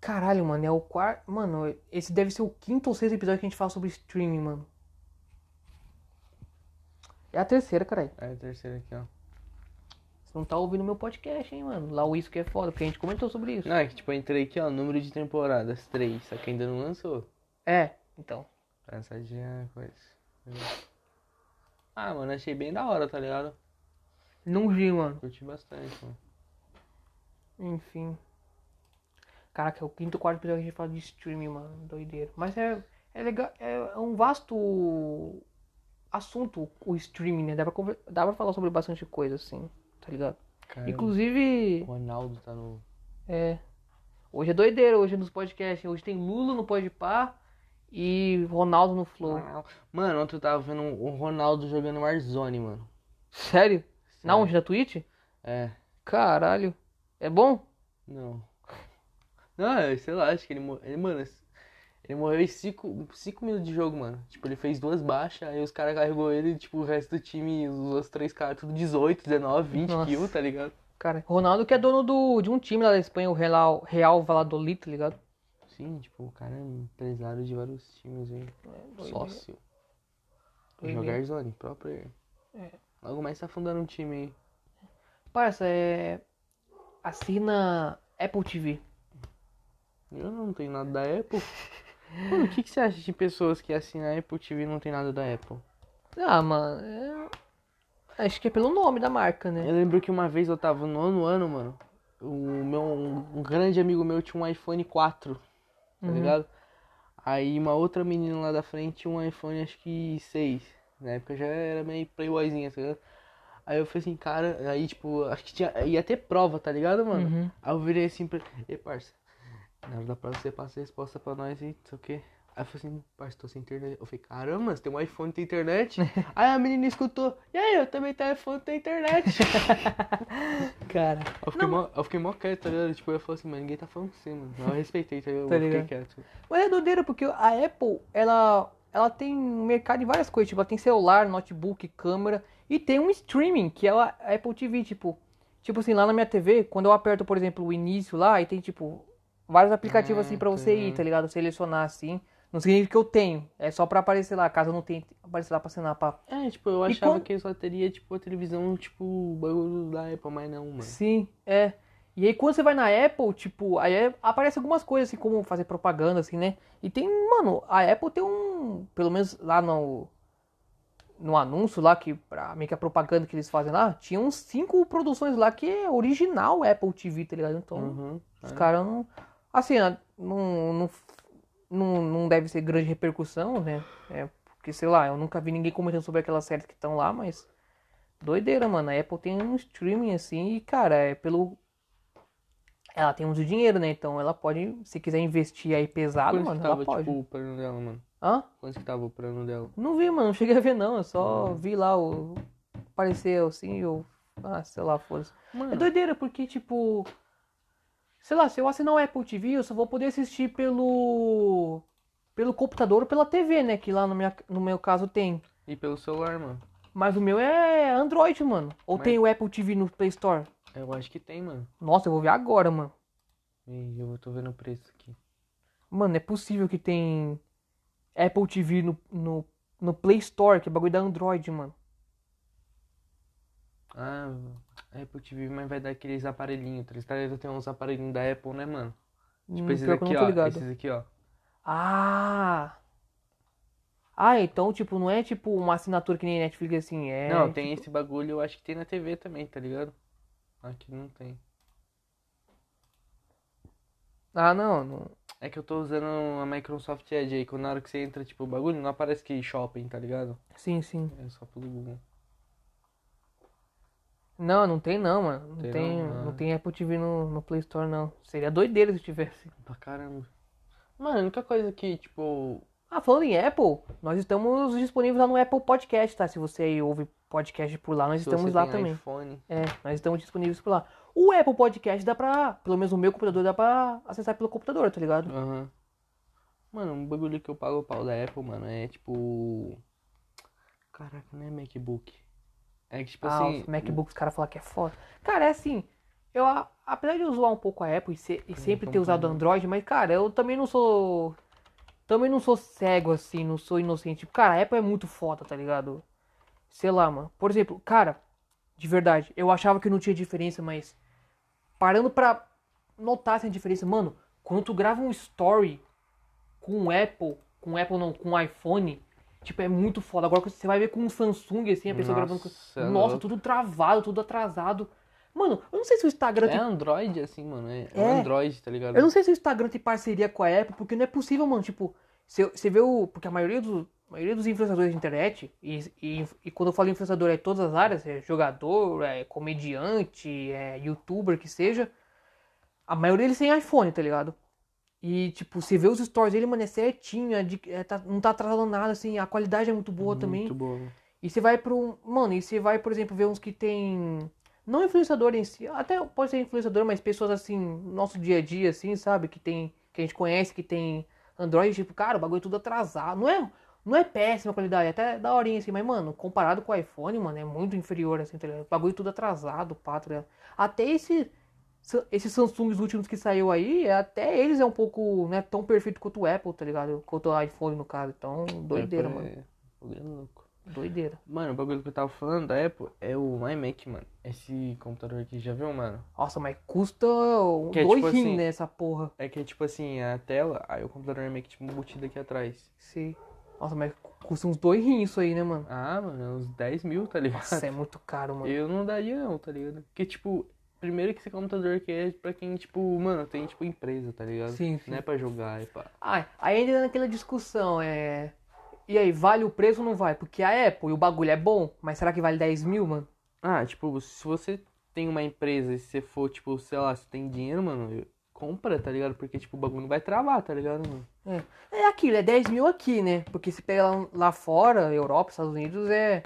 Caralho, mano, é o quarto. Mano, esse deve ser o quinto ou sexto episódio que a gente fala sobre streaming, mano. É a terceira, caralho. É a terceira aqui, ó. Você não tá ouvindo meu podcast, hein, mano. Lá o Isso que é foda, porque a gente comentou sobre isso. Não, é que tipo, eu entrei aqui, ó, número de temporadas, 3. Só que ainda não lançou. É, então. É coisa. Ah, mano, achei bem da hora, tá ligado? Não vi, mano. Curti bastante, mano. Enfim. Caraca, é o quinto ou quarto episódio que a gente fala de streaming, mano. Doideira. Mas é, é legal. É um vasto assunto o streaming, né? Dá pra, dá pra falar sobre bastante coisa, assim. Tá ligado? Cara, Inclusive. o Ronaldo tá no. É. Hoje é doideira, hoje nos podcasts. Hoje tem Lula no Podpah e Ronaldo no Flow. Mano, ontem eu tava vendo o Ronaldo jogando Warzone, mano. Sério? Na Sério. onde? Na Twitch? É. Caralho. É bom? Não. Não, sei lá, acho que ele. Ele, mano, ele morreu em 5 minutos de jogo, mano. Tipo, ele fez duas baixas, aí os caras carregou ele, tipo, o resto do time, os outros três caras, tudo 18, 19, 20 Nossa. kills, tá ligado? Cara, Ronaldo que é dono do, de um time lá da Espanha, o Real, Real Valladolid, tá ligado? Sim, tipo, o cara é empresário de vários times aí. doideira. Sócio. Jogar Zone, player. É. Logo mais tá fundando um time aí. Parça, é. Assina Apple TV. Eu não tenho nada da Apple. Mano, o que, que você acha de pessoas que assinam a Apple TV e não tem nada da Apple? Ah, mano. é- Acho que é pelo nome da marca, né? Eu lembro que uma vez eu tava no nono ano, mano. O meu, um grande amigo meu tinha um iPhone 4, tá Uhum. ligado? Aí uma outra menina lá da frente tinha um iPhone, acho que 6. Na época já era meio playboyzinha, tá ligado? Aí eu falei assim, cara, aí tipo, acho que tinha, ia ter prova, tá ligado, mano? Uhum. Aí eu virei assim pra e parça, na hora da prova você passa a resposta pra nós aí, não sei o quê. Aí eu falei assim, tô sem internet. Eu falei, caramba, você tem um iPhone e tem internet? aí a menina escutou, e aí, eu também tenho iPhone e tenho internet. Cara. Eu fiquei, mó, eu fiquei mó quieto, tá ligado? Tipo, eu falei assim, mano, ninguém tá falando assim, mano. Eu respeitei, tá ligado? Eu Tá fiquei ligado? quieto. Mas é doideira, porque a Apple, ela, ela tem um mercado de várias coisas. Tipo, ela tem celular, notebook, câmera. E tem um streaming, que é a Apple TV, tipo. Tipo assim, lá na minha TV, quando eu aperto, por exemplo, o início lá, aí tem, tipo, vários aplicativos assim pra você ir, tá ligado? Selecionar assim. Não significa que eu tenho. É só pra aparecer lá, caso eu não tenha aparecer lá pra assinar pra. É, tipo, eu achava quando- que só teria, tipo, a televisão, tipo, o bagulho da Apple, mas não, mano. Sim, é. E aí quando você vai na Apple, tipo, aí é- aparece algumas coisas, assim, como fazer propaganda, assim, né? E tem, mano, a Apple tem um. Pelo menos lá no. No anúncio lá, que pra meio que a propaganda que eles fazem lá, tinha uns cinco produções lá que é original Apple TV, tá ligado? Então, Uhum. os é. caras não. Assim, não, não, não, não deve ser grande repercussão, né? É, porque, sei lá, eu nunca vi ninguém comentando sobre aquelas séries que estão lá, mas. Doideira, mano. A Apple tem um streaming assim e, cara, é pelo. Ela tem muito dinheiro, né? Então ela pode, se quiser investir aí pesado, Quanto mano, que ela tava, pode. tipo, o plano dela, mano? Hã? Quanto que tava o plano dela? Não vi, mano. Não cheguei a ver, não. Eu só vi lá o. Apareceu assim eu. Ah, sei lá, foda-se. É doideira, porque, tipo. Sei lá, se eu assinar o Apple TV, eu só vou poder assistir pelo. Pelo computador ou pela TV, né? Que lá no, minha, no meu caso tem. e pelo celular, mano? Mas o meu é Android, mano. Ou Mas- tem o Apple TV no Play Store? Eu acho que tem, mano. Nossa, eu vou ver agora, mano. Ih, eu tô vendo o preço aqui. Mano, é possível que tem Apple TV no, no, no Play Store, que é bagulho da Android, mano. Ah, Apple TV, mas vai dar aqueles aparelhinhos. Tá ligado? Tem uns aparelhinhos da Apple, né, mano? Tipo Hum, esses aqui, ó. Esses aqui, ó. Ah! Ah, então, tipo, não é tipo uma assinatura que nem Netflix assim, é. Não, tem tipo- esse bagulho, eu acho que tem na TV também, tá ligado? Aqui não tem. Ah, não, não. É que eu tô usando a Microsoft Edge aí, quando na hora que você entra, tipo, o bagulho, não aparece que shopping, tá ligado? Sim, sim. É só pelo Google. Não, não tem não, mano. Não Tem tem, não? não, Ah. tem Apple TV no, no Play Store, não. Seria doideira se tivesse. Pra caramba. Mano, a única coisa que, tipo. Ah, falando em Apple, nós estamos disponíveis lá no Apple Podcast, tá? Se você aí ouve podcast por lá, nós se estamos lá também. iPhone, É, nós estamos disponíveis por lá. O Apple Podcast dá pra, pelo menos o meu computador, dá pra acessar pelo computador, tá ligado? Aham. Mano, um bagulho que eu pago o pau da Apple, mano, é tipo. Caraca, não é MacBook. É que, tipo ah, assim. os MacBooks, os caras falam que é foda. Cara, é assim, eu, apesar de eu zoar um pouco a Apple e, ser- e sempre ter usado falar. Android, mas, cara, eu também não sou. Também não sou cego, assim, não sou inocente. Tipo, cara, a Apple é muito foda, tá ligado? Sei lá, mano. Por exemplo, cara, de verdade, eu achava que não tinha diferença, mas. Parando pra notar essa diferença, mano, quando tu grava um story com o Apple, com o Apple não, com o iPhone, tipo, é muito foda. Agora você vai ver com um Samsung, assim, a pessoa gravando com. Nossa, é louco. tudo travado, tudo atrasado. Mano, eu não sei se o Instagram É tem. Android, assim, mano. É, é É. um Android, tá ligado? Eu não sei se o Instagram tem parceria com a Apple, porque não é possível, mano. Tipo, você vê o. Porque a maioria dos, a maioria dos influenciadores de internet, e, e, e quando eu falo influenciador é todas as áreas, é jogador, é comediante, é youtuber, que seja. A maioria deles tem iPhone, tá ligado? E, tipo, você vê os stories dele, mano, é certinho, é de- é, tá- não tá atrasando nada, assim, a qualidade é muito boa também. Muito boa. E você vai pro. Mano, e você vai, por exemplo, ver uns que tem. Não influenciador em si, até pode ser influenciador, mas pessoas assim, no nosso dia a dia, assim, sabe? Que tem. Que a gente conhece, que tem Android, tipo, cara, o bagulho é tudo atrasado. Não é, não é péssima a qualidade, é até da horinha, assim, mas, mano, comparado com o iPhone, mano, é muito inferior, assim, tá ligado? O bagulho tudo atrasado, pá, tá? Até esse. Esses Samsungs últimos que saiu aí, até eles é um pouco, não é tão perfeito quanto o Apple, tá ligado? Quanto o iPhone, no caso. Então, doideira, Apple mano. É... bagulho é louco. Doideira. Mano, o bagulho que eu tava falando da Apple é o iMac, mano. Esse computador aqui, já viu, mano? Nossa, mas custa Que é dois tipo rins, assim- né, essa porra. É que é tipo assim, a tela, aí o computador iMac tipo embutido aqui atrás. Sim. Nossa, mas custa uns dois rins isso aí, né, mano? Ah, mano, é uns 10 mil, tá ligado? Nossa, é muito caro, mano. Eu não daria não, tá ligado? Porque, tipo, primeiro que esse computador aqui é pra quem, tipo, mano, tem, tipo, empresa, tá ligado? Sim, sim. Não é pra jogar, é pra... Ah, aí ainda naquela discussão, é... E aí, vale o preço ou não vai? Porque a Apple, e o bagulho é bom, mas será que vale 10 mil, mano? Ah, tipo, se você tem uma empresa e se você for, tipo, sei lá, se tem dinheiro, mano, compra, tá ligado? Porque, tipo, o bagulho não vai travar, tá ligado, mano? É, é aquilo, é 10 mil aqui, né? Porque se pega lá, lá fora, Europa, Estados Unidos, é...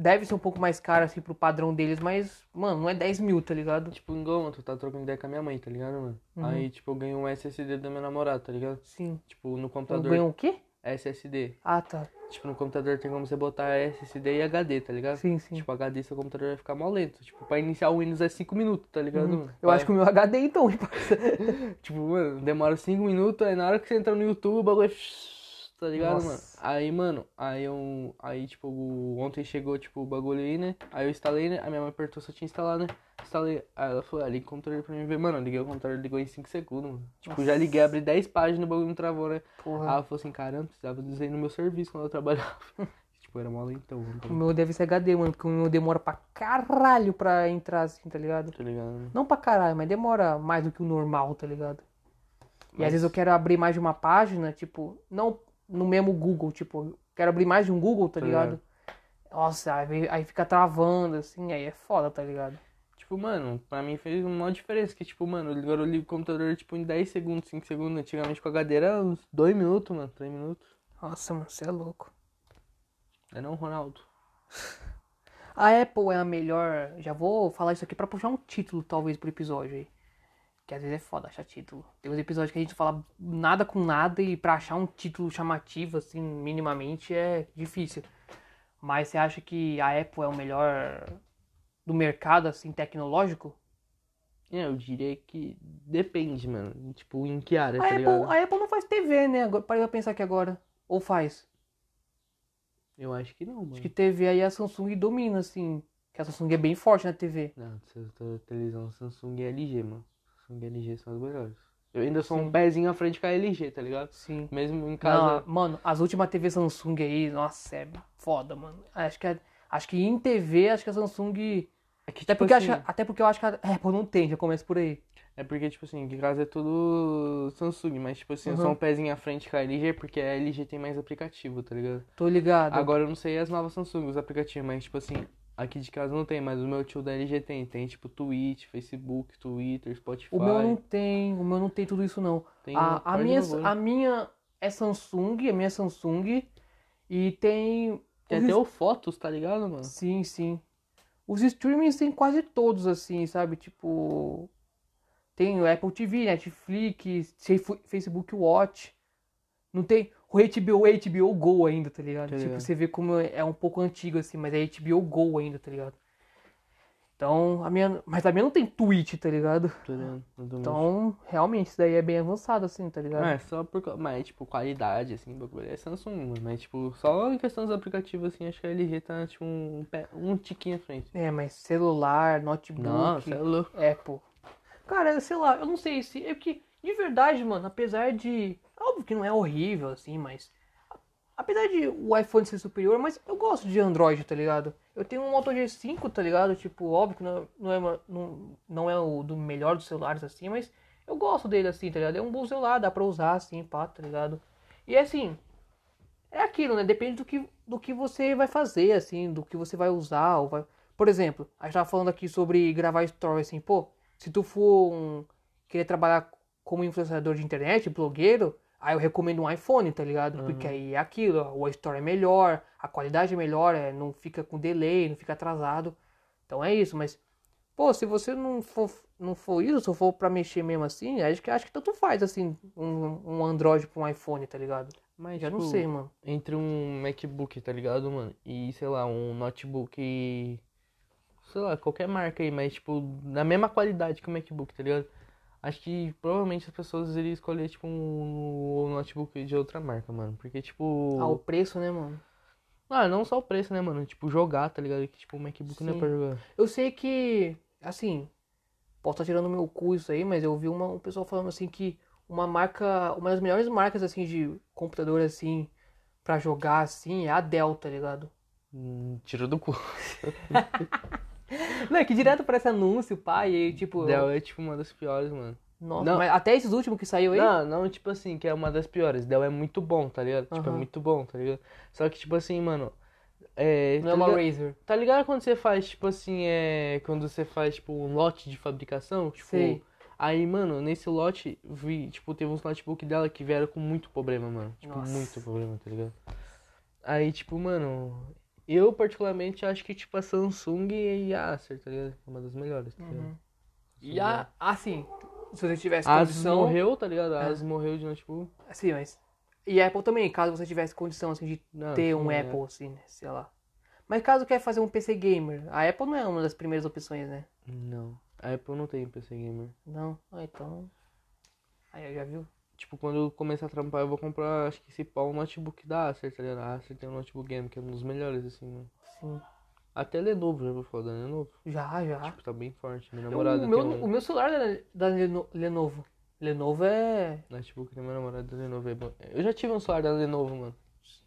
Deve ser um pouco mais caro, assim, pro padrão deles, mas, mano, não é 10 mil, tá ligado? Tipo, igual, tu tá trocando ideia com a minha mãe, tá ligado, mano? Uhum. Aí, tipo, eu ganho um SSD do meu namorado, tá ligado? Sim. Tipo, no Então computador, ganhou o quê? SSD. Ah, tá. Tipo, no computador tem como você botar SSD e HD, tá ligado? Sim, sim. Tipo, HD seu computador vai ficar mal lento. Tipo, pra iniciar o Windows é 5 minutos, tá ligado? Uhum. Eu acho que o meu HD, então, parça. Tipo, mano, demora 5 minutos, aí na hora que você entra no YouTube, o bagulho é... Tá ligado, Nossa. mano? Aí, mano, aí eu... Aí, tipo, ontem chegou, tipo, o bagulho aí, né? Aí eu instalei, né? A minha mãe apertou se eu tinha instalado, né? Instalei. Aí ela falou, ah, liga o computador pra mim ver. Mano, eu liguei o computador, ligou em 5 segundos, mano. Tipo, já liguei, abri 10 páginas, o bagulho não travou, né? Porra. Aí ela falou assim, caramba, precisava dizer no meu serviço quando eu trabalhava. tipo, era mó lentão, O meu deve ser HD, mano, porque o meu demora pra caralho pra entrar assim, tá ligado? tá ligado? mano? Não pra caralho, mas demora mais do que o normal, tá ligado? E Mas- às vezes eu quero abrir mais de uma página, tipo, não no mesmo Google, tipo, quero abrir mais de um Google, tá Tá ligado? Nossa, aí, aí fica travando, assim, aí é foda, tá ligado? Tipo, mano, pra mim fez uma diferença. Que, tipo, mano, agora eu ligo o computador, tipo, em 10 segundos, 5 segundos. Antigamente com a HD era uns 2 minutos, mano, 3 minutos. Nossa, mano, você é louco. É não, Ronaldo? A Apple é a melhor. Já vou falar isso aqui pra puxar um título, talvez, pro episódio aí. Que às vezes é foda achar título. Tem uns episódios que a gente fala nada com nada e pra achar um título chamativo, assim, minimamente, é difícil. Mas você acha que a Apple é o melhor do mercado, assim, tecnológico? É, eu diria que depende, mano. Tipo, em que área, A tá Apple, ligado? a Apple não faz TV, né? Agora, parei pra pensar aqui agora. Ou faz? Eu acho que não, mano. Acho que TV aí a Samsung domina, assim. Que a Samsung é bem forte na TV. Não, televisão Samsung e LG, mano. Samsung LG são as melhores. Eu ainda sou um Sim. pezinho à frente com a LG, tá ligado? Sim. Mesmo em casa. Não, mano, as últimas TV Samsung aí, nossa, é foda, mano. Acho que, é- acho que em TV, acho que a Samsung. É que, Até tipo porque, assim, acho, até porque eu acho que a Apple não tem, já começa por aí. É porque, tipo assim, em casa é tudo Samsung, mas, tipo assim, eu sou Uhum. um pezinho à frente com a LG porque a LG tem mais aplicativo, tá ligado? Tô ligado. Agora eu não sei as novas Samsung, os aplicativos, mas, tipo assim, aqui de casa não tem, mas o meu tio da LG tem. Tem, tipo, Twitch, Facebook, Twitter, Spotify. o meu não tem, o meu não tem tudo isso não. tem A, a, minha, a minha é Samsung, a minha é Samsung. E tem. Tem até o Fotos, tá ligado, mano? Sim, sim. Os streamings tem quase todos, assim, sabe? Tipo. Tem o Apple TV, Netflix, Facebook Watch. Não tem o HBO, HBO Go ainda, tá ligado? Tá tipo, ligado. você vê como é um pouco antigo, assim, mas é HBO Go ainda, tá ligado? Então, a minha. Mas a minha não tem Twitch, tá ligado? Tô ligado, Então, realmente, isso daí é bem avançado, assim, tá ligado? Não, é só por. Mas, tipo, qualidade, assim, bagulho é Samsung. Mas, tipo, só em questão dos aplicativos, assim, acho que a LG tá, tipo, um, um tiquinho à frente. É, mas celular, notebook. É louco. Apple. Cara, sei lá, eu não sei se. É que, de verdade, mano, apesar de. Óbvio que não é horrível, assim, mas. Apesar de o iPhone ser superior, mas eu gosto de Android, tá ligado? Eu tenho um Moto G5, tá ligado? Tipo, óbvio que não, não, é, uma- não, não é o do melhor dos celulares, assim, mas eu gosto dele, assim, tá ligado? É um bom celular, dá pra usar, assim, pá, tá ligado? E assim, é aquilo, né? Depende do que, do que você vai fazer, assim, do que você vai usar. Ou vai... Por exemplo, a gente tava falando aqui sobre gravar story, assim, pô, se tu for um, querer trabalhar como influenciador de internet, blogueiro, aí eu recomendo um iPhone, tá ligado? Porque aí é aquilo, ó, o story é melhor, a qualidade é melhor, é, não fica com delay, não fica atrasado. Então é isso, mas, pô, se você não for, não for isso, se for pra mexer mesmo assim, acho que, acho que tanto faz, assim, um, um Android pra um iPhone, tá ligado? Mas, Já não tipo, sei, mano. Entre um MacBook, tá ligado, mano? E, sei lá, um notebook. Sei lá, qualquer marca aí, mas, tipo, na mesma qualidade que o MacBook, tá ligado? Acho que provavelmente as pessoas iriam escolher, tipo, um, notebook de outra marca, mano. Porque, tipo. Ah, o preço, né, mano? Ah, não só o preço, né, mano? Tipo, jogar, tá ligado? Que, tipo, o MacBook não é Sim. pra jogar. Eu sei que, assim, posso estar tirando meu cu isso aí, mas eu vi uma, um pessoal falando assim que uma marca, uma das melhores marcas, assim, de computador, assim, pra jogar, assim, é a Dell, tá ligado? Hum, tiro do cu. Não, é que direto parece anúncio, pai, e aí, tipo... Dell é, tipo, uma das piores, mano. Nossa, Não. mas até esses últimos que saiu aí? Não, não, tipo assim, que é uma das piores. Dell é muito bom, tá ligado? Tipo, é muito bom, tá ligado? Só que, tipo assim, mano. É, não tá é uma ligado? Razer. Tá ligado quando você faz, tipo assim, é. Quando você faz, tipo, um lote de fabricação? Tipo. Sei. Aí, mano, nesse lote, vi, tipo, teve uns notebook dela que vieram com muito problema, mano. Tipo, Nossa. muito problema, tá ligado? Aí, tipo, mano, eu particularmente acho que, tipo, a Samsung e a Acer, tá ligado? É uma das melhores, tá ligado? Uhum. E a, assim, se você tivesse condição... morreu, tá ligado? A É. Asus morreu de notebook. Sim, mas... E a Apple também, caso você tivesse condição, assim, de Não, ter sim, um é. Apple, assim, né? Sei lá. Mas caso quer fazer um PC gamer, a Apple não é uma das primeiras opções, né? Não. A Apple não tem PC gamer. Não? Ah, então. Aí, já viu? Tipo, quando eu começar a trampar, eu vou comprar, acho que esse pau, um notebook da Acer, tá ligado? A Acer tem um notebook game que é um dos melhores, assim, mano. Sim. Até Lenovo, já vou falar da Lenovo. Já, já. Tipo, tá bem forte. Minha Eu- namorada o, meu, um o meu celular é da Leno- Lenovo. Lenovo é. notebook da minha namorada da Lenovo. É bom. Eu já tive um celular da Lenovo, mano.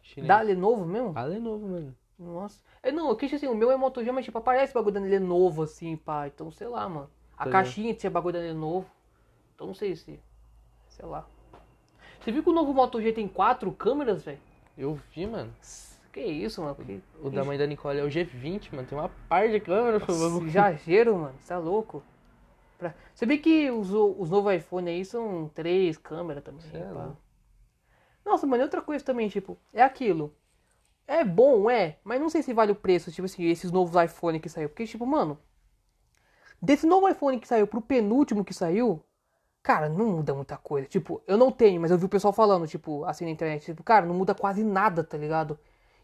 Chinês. Da Lenovo mesmo? A Lenovo, mano. Nossa. É, não, eu quis assim, o meu é Moto G, mas tipo, aparece bagulho da Lenovo assim, pá. Então, sei lá, mano. A Tá caixinha tinha bagulho da Lenovo. Então não sei se. Sei lá. Você viu que o novo Moto G tem quatro câmeras, velho? Eu vi, mano. Que isso, mano? Que O da mãe da Nicole é o G20, mano. Tem uma par de câmera, favor. exagero, mano. Você tá louco? Pra... Você vê que os, os novos iPhone aí são três câmeras também. É. Nossa, mano, e outra coisa também, tipo, é aquilo. É bom, é, mas não sei se vale o preço, tipo assim, esses novos iPhone que saiu. Porque, tipo, mano, desse novo iPhone que saiu pro penúltimo que saiu, cara, não muda muita coisa. Tipo, eu não tenho, mas eu vi o pessoal falando, tipo, assim na internet, tipo, cara, não muda quase nada, tá ligado?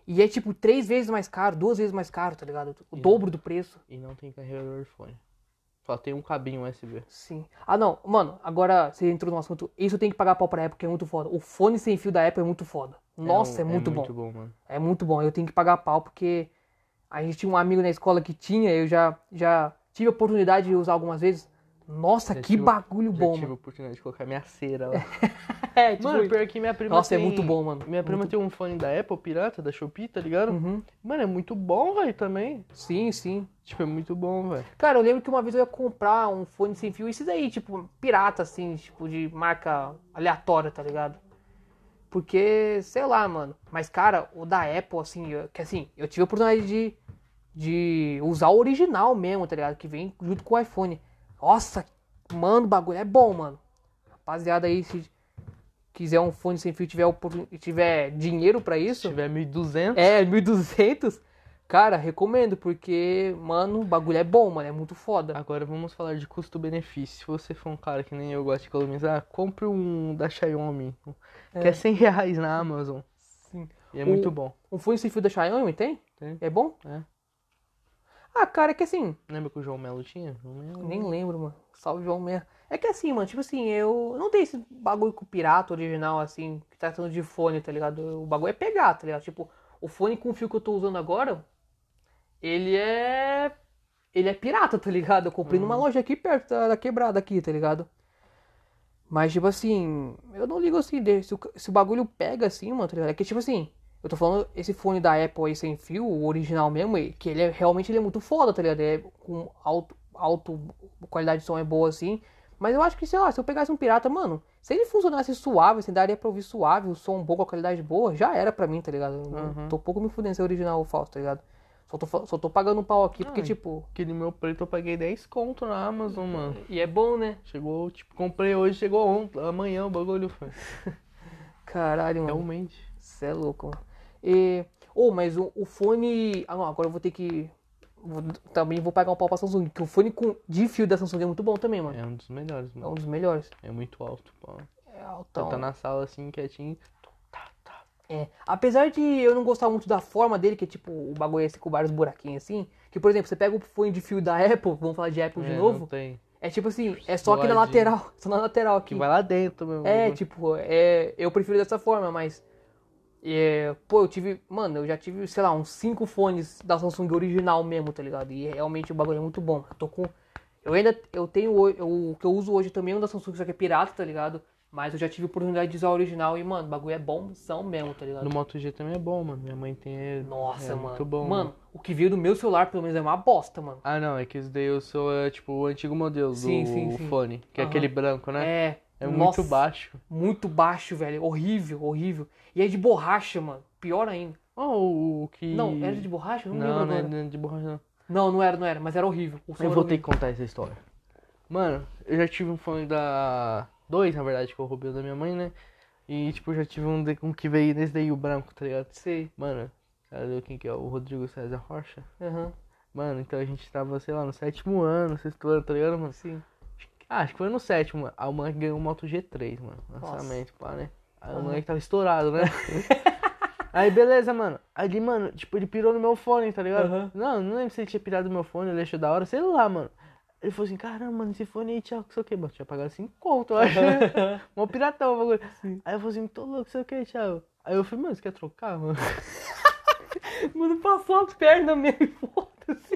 E é, tipo, três vezes mais caro, duas vezes mais caro, tá ligado? O E- dobro do preço. E não tem carregador fone. Só tem um cabinho USB. Sim. Ah, não, mano, agora você entrou no assunto. Isso tem que pagar pau pra Apple, que é muito foda. O fone sem fio da Apple é muito foda. Nossa, é, um- muito, é bom. muito bom, mano. É muito bom. Eu tenho que pagar pau porque a gente tinha um amigo na escola que tinha, eu já, já tive a oportunidade de usar algumas vezes. Nossa, Já que tive- bagulho bom, tive a oportunidade de colocar minha cera lá. É, tipo, Mano, pior que minha prima Nossa, é tem... muito bom, mano. Minha prima Muito- tem um fone da Apple pirata, da Shopee, tá ligado? Uhum. Mano, é muito bom, velho, também. Sim, sim. Tipo, é muito bom, velho. Cara, eu lembro que uma vez eu ia comprar um fone sem fio, esses aí, tipo, pirata, assim, tipo, de marca aleatória, tá ligado? Porque, sei lá, mano. Mas, cara, o da Apple, assim, eu- que assim, eu tive a oportunidade de, de usar o original mesmo, tá ligado? Que vem junto com o iPhone. Nossa, mano, o bagulho é bom, mano. Rapaziada aí, se quiser um fone sem fio tiver, tiver dinheiro pra Se isso, tiver 1.200, é, 1200, cara, recomendo, porque, mano, o bagulho é bom, mano, é muito foda. Agora vamos falar de custo-benefício. Se você for um cara que nem eu gosta de economizar, compre um da Xiaomi, que é 100 reais na Amazon. Sim. E é muito bom. Um fone sem fio da Xiaomi tem? Tem. É bom? É. Ah, cara, é que assim, Lembra que o João Melo tinha? Melo. nem lembro, mano. Salve João mesmo. É que assim, mano, tipo assim, eu não tenho esse bagulho com o pirata original, assim, que tá tratando de fone, tá ligado? O bagulho é pegar, tá ligado? Tipo, o fone com fio que eu tô usando agora, ele é. Ele é pirata, tá ligado? Eu comprei numa loja aqui perto da, da quebrada aqui, tá ligado? Mas, tipo assim, eu não ligo assim, se o, se o bagulho pega assim, mano, tá ligado? É que, tipo assim, eu tô falando esse fone da Apple aí sem fio, o original mesmo, que ele é realmente ele é muito foda, tá ligado? Ele é com alto, alto qualidade de som é boa assim. Mas eu acho que, sei lá, se eu pegasse um pirata, mano, se ele funcionasse suave, assim, daria pra ouvir suave, o som bom com a qualidade boa, já era pra mim, tá ligado? Uhum. Tô pouco me fudendo se é original ou falso, tá ligado? Só tô, só tô pagando um pau aqui porque, Ai. tipo. Aquele meu preto eu paguei 10 conto na Amazon, mano. E é bom, né? Chegou, tipo, comprei hoje, chegou ontem, amanhã o bagulho foi. Caralho, mano. Realmente. Você é louco, mano. E. Oh, mas o, o fone. Ah, não, agora eu vou ter que. vou- também vou pagar um pau pra Samsung. Que o fone com, de fio da Samsung é muito bom também, mano. É um dos melhores, É mano. um dos melhores. É muito alto, pô. É altão. tá na sala assim, quietinho. Tá, tá. É. Apesar de eu não gostar muito da forma dele, que é tipo o bagulho esse com vários buraquinhos assim. Que, por exemplo, você pega o fone de fio da Apple, vamos falar de Apple de É, novo. Não tem. É tipo assim, é só aqui na lateral. Só na lateral aqui. Que vai lá dentro, meu. É, tipo, é, eu prefiro dessa forma, mas. É, pô, eu tive. Mano, eu já tive, sei lá, uns 5 fones da Samsung original mesmo, tá ligado? E realmente o bagulho é muito bom. Eu tô com. Eu ainda. Eu tenho. O que eu uso hoje também é um da Samsung, só que é pirata, tá ligado? Mas eu já tive oportunidade de usar o original e, mano, o bagulho é bom, são mesmo, tá ligado? No Moto G também é bom, mano. Minha mãe tem. é- Nossa, é mano. Muito bom. Mano, o que veio do meu celular, pelo menos, é uma bosta, mano. Ah, não, é que esse daí eu sou, é, tipo, o antigo modelo Sim, do sim, sim. fone. Que é Aham. aquele branco, né? É. É nossa, muito baixo. Muito baixo, velho. Horrível, horrível. E é de borracha, mano. Pior ainda. Oh, o, que. Não, era de borracha? Eu não, Não, não é agora. de borracha, não. Não, não era, não era, mas era horrível. O Eu era vou ter que contar essa história. Mano, eu já tive um fone da. Dois, na verdade, que eu roubei da minha mãe, né? E, tipo, já tive um, de... um que veio nesse daí, o branco, tá ligado? Sei. Mano, cadê quem que é? O Rodrigo César Rocha? Aham, Mano, então a gente tava, sei lá, no sétimo ano, sexto ano, tá ligado, mano? sim. Ah, acho que foi no sétimo. A moleque ganhou um Moto G3, mano. Nossa. Lançamento, pá, né? O Aham. moleque tava estourado, né? Aí beleza, mano. Aí, mano, tipo, ele pirou no meu fone, tá ligado? Aham. Não, não lembro se ele tinha pirado no meu fone, ele achou da hora, sei lá, mano. Ele falou assim, caramba, mano, esse fone aí, Thiago, sei o que, mano. Tinha pagado 5 conto, eu acho. Mó piratão o bagulho. Sim. Aí eu falei assim, tô louco, sei o que, Thiago. Aí eu falei, mano, você quer trocar, mano? Mano, passou a perna mesmo foda-se.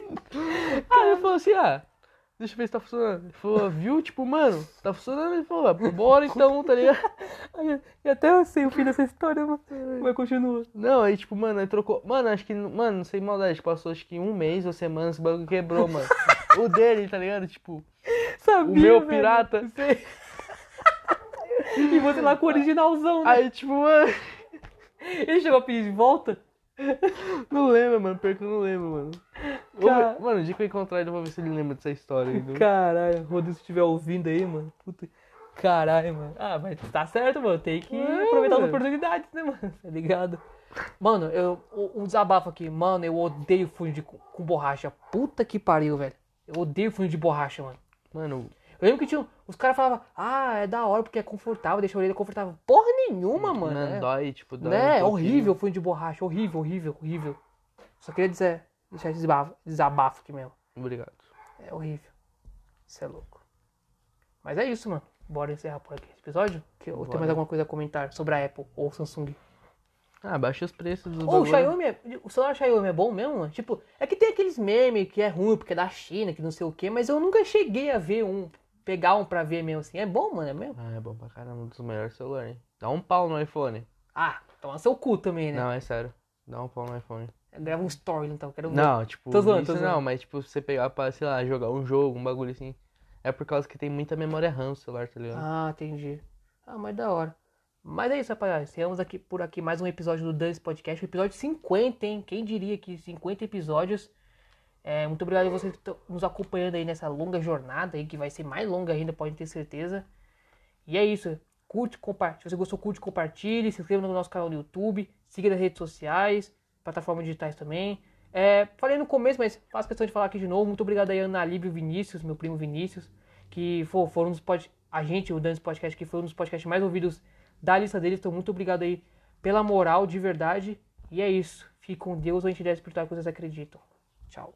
Aí ele falou assim, ah, deixa eu ver se tá funcionando. Ele falou, viu? Tipo, mano, tá funcionando? Ele falou, ah, bora então, tá ligado? E até eu sei o fim dessa história, mano. Mas continua. Não, aí tipo, mano, aí trocou. Mano, acho que, mano, sem maldade, passou acho que um mês ou semana, esse bagulho quebrou, mano. o dele, tá ligado? Tipo, Sabia, o meu velho. pirata. Sei. E você lá com o originalzão, né? Aí, tipo, mano, Ele chegou a pedir de volta? não lembro, mano, pior que eu não lembro, mano. Ô, Cara- Mano, o dia que eu encontrar ele, eu vou ver se ele lembra dessa história ainda. Caralho, Rodrigo, se estiver ouvindo aí, mano. Puta. Caralho, mano. Ah, mas tá certo, mano. Tem que É, aproveitar as velho. oportunidades, né, mano? Tá ligado? Mano, eu, um desabafo aqui. Mano, eu odeio fone de, com borracha. Puta que pariu, velho. Eu odeio fone de borracha, mano. Mano, Eu lembro que tinha. Os caras falavam, ah, é da hora porque é confortável, deixa a orelha confortável. Porra nenhuma, mano. mano, é, dói, tipo, dói. né? um pouquinho. horrível fone de borracha. Horrível, horrível, horrível. Só queria dizer, deixar esse desabafo, desabafo aqui mesmo. Obrigado. É horrível. Isso é louco. Mas é isso, mano. Bora encerrar por aqui esse episódio? Que eu tenho mais alguma coisa a comentar sobre a Apple ou Samsung. Ah, baixa os preços dos Ou o. Xiaomi, é, o celular Xiaomi é bom mesmo, mano? Tipo, é que tem aqueles memes que é ruim porque é da China, que não sei o que, mas eu nunca cheguei a ver um pegar um pra ver mesmo assim. É bom, mano, é mesmo? Ah, é bom pra caramba, um dos melhores celulares, hein? Dá um pau no iPhone. Ah, toma seu cu também, né? Não, é sério. Dá um pau no iPhone. Grava um story então, quero ver. Não, tipo, Tô zoando, isso tô não, mas tipo, você pegar pra, sei lá, jogar um jogo, um bagulho assim. É por causa que tem muita memória RAM no celular, tá ligado? Ah, entendi. Ah, mas da hora. Mas é isso, rapaziada. Encerramos aqui por aqui mais um episódio do Dance Podcast. O episódio 50, hein? Quem diria que 50 episódios. É, muito obrigado a vocês que estão nos acompanhando aí nessa longa jornada aí, que vai ser mais longa ainda, pode ter certeza. E é isso. Curte, compartilhe. Se você gostou, curte, compartilhe. Se inscreva no nosso canal no YouTube. Siga nas redes sociais, plataformas digitais também. É, falei no começo, mas faço questão de falar aqui de novo. Muito obrigado aí, Ana Líbio Vinícius, meu primo Vinícius, que for, foram um dos pod... a gente, o Dance Podcast, que foi um dos podcasts mais ouvidos da lista deles. Então, muito obrigado aí pela moral, de verdade. E é isso. Fique com Deus ou a entidade espiritual que vocês acreditam. Tchau.